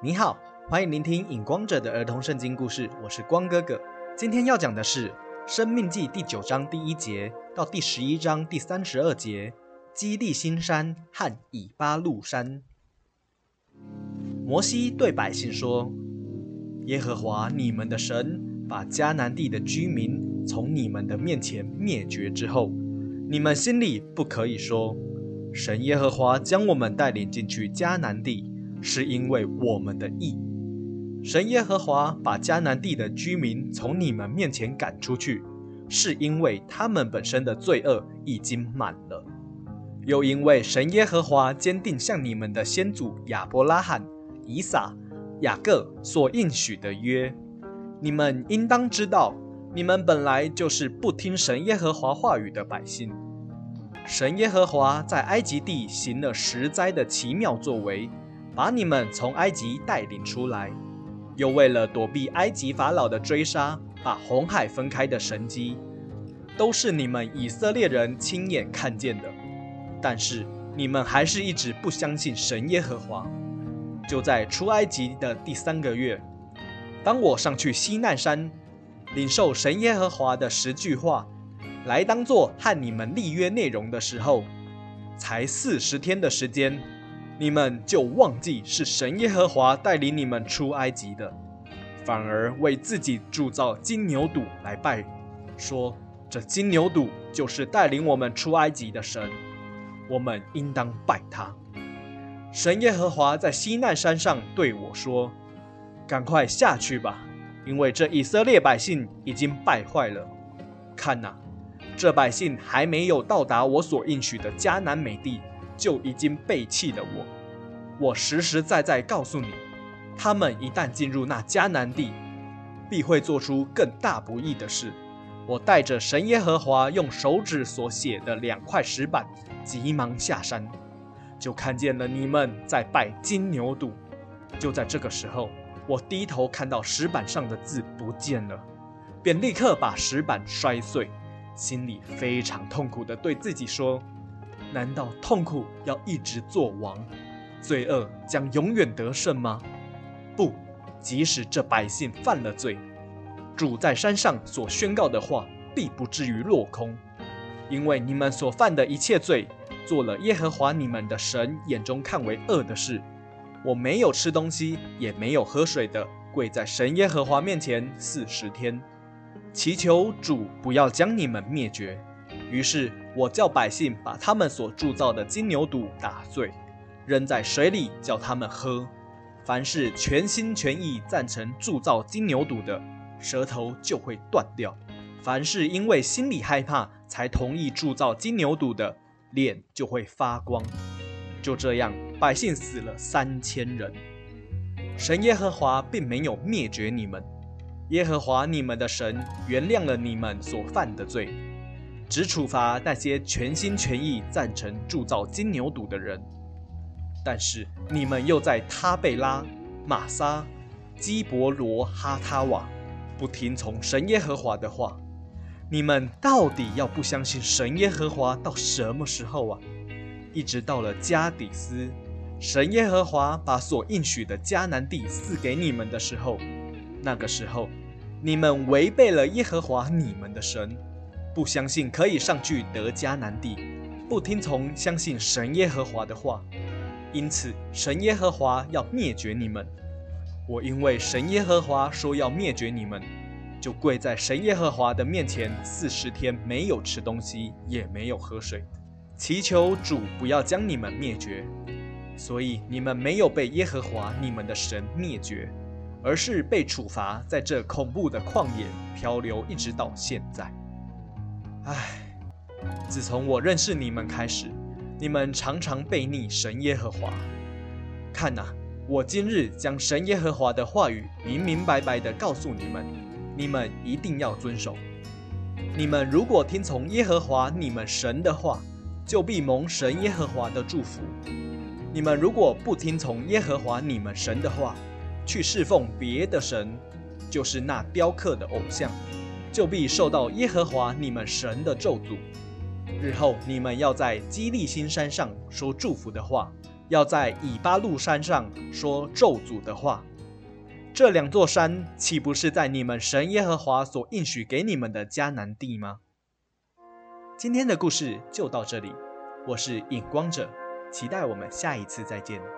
你好，欢迎聆听《影光者》的儿童圣经故事，我是光哥哥。今天要讲的是《生命记》第九章第一节到第十一章第三十二节，基利新山和以巴路山。摩西对百姓说：“耶和华你们的神把迦南地的居民从你们的面前灭绝之后，你们心里不可以说：神耶和华将我们带领进去迦南地。”是因为我们的义，神耶和华把迦南地的居民从你们面前赶出去，是因为他们本身的罪恶已经满了，又因为神耶和华坚定向你们的先祖亚伯拉罕、以撒、雅各所应许的约。你们应当知道，你们本来就是不听神耶和华话语的百姓。神耶和华在埃及地行了十灾的奇妙作为。把你们从埃及带领出来，又为了躲避埃及法老的追杀，把红海分开的神迹，都是你们以色列人亲眼看见的。但是你们还是一直不相信神耶和华。就在出埃及的第三个月，当我上去西奈山，领受神耶和华的十句话，来当做和你们立约内容的时候，才四十天的时间。你们就忘记是神耶和华带领你们出埃及的，反而为自己铸造金牛犊来拜，说这金牛犊就是带领我们出埃及的神，我们应当拜他。神耶和华在西奈山上对我说：“赶快下去吧，因为这以色列百姓已经败坏了。看哪，这百姓还没有到达我所应许的迦南美地。”就已经背弃了我。我实实在在告诉你，他们一旦进入那迦南地，必会做出更大不义的事。我带着神耶和华用手指所写的两块石板，急忙下山，就看见了你们在拜金牛犊。就在这个时候，我低头看到石板上的字不见了，便立刻把石板摔碎，心里非常痛苦的对自己说。难道痛苦要一直做王，罪恶将永远得胜吗？不，即使这百姓犯了罪，主在山上所宣告的话必不至于落空，因为你们所犯的一切罪，做了耶和华你们的神眼中看为恶的事。我没有吃东西，也没有喝水的，跪在神耶和华面前四十天，祈求主不要将你们灭绝。于是我叫百姓把他们所铸造的金牛犊打碎，扔在水里，叫他们喝。凡是全心全意赞成铸造金牛犊的，舌头就会断掉；凡是因为心里害怕才同意铸造金牛犊的，脸就会发光。就这样，百姓死了三千人。神耶和华并没有灭绝你们，耶和华你们的神原谅了你们所犯的罪。只处罚那些全心全意赞成铸造金牛犊的人，但是你们又在他贝拉、玛撒、基伯罗哈他瓦不听从神耶和华的话，你们到底要不相信神耶和华到什么时候啊？一直到了加底斯，神耶和华把所应许的迦南地赐给你们的时候，那个时候你们违背了耶和华你们的神。不相信可以上去得迦南地，不听从相信神耶和华的话，因此神耶和华要灭绝你们。我因为神耶和华说要灭绝你们，就跪在神耶和华的面前四十天，没有吃东西，也没有喝水，祈求主不要将你们灭绝。所以你们没有被耶和华你们的神灭绝，而是被处罚在这恐怖的旷野漂流，一直到现在。唉，自从我认识你们开始，你们常常背逆神耶和华。看呐，我今日将神耶和华的话语明明白白的告诉你们，你们一定要遵守。你们如果听从耶和华你们神的话，就必蒙神耶和华的祝福；你们如果不听从耶和华你们神的话，去侍奉别的神，就是那雕刻的偶像。就必受到耶和华你们神的咒诅。日后你们要在基利新山上说祝福的话，要在以巴路山上说咒诅的话。这两座山岂不是在你们神耶和华所应许给你们的迦南地吗？今天的故事就到这里，我是影光者，期待我们下一次再见。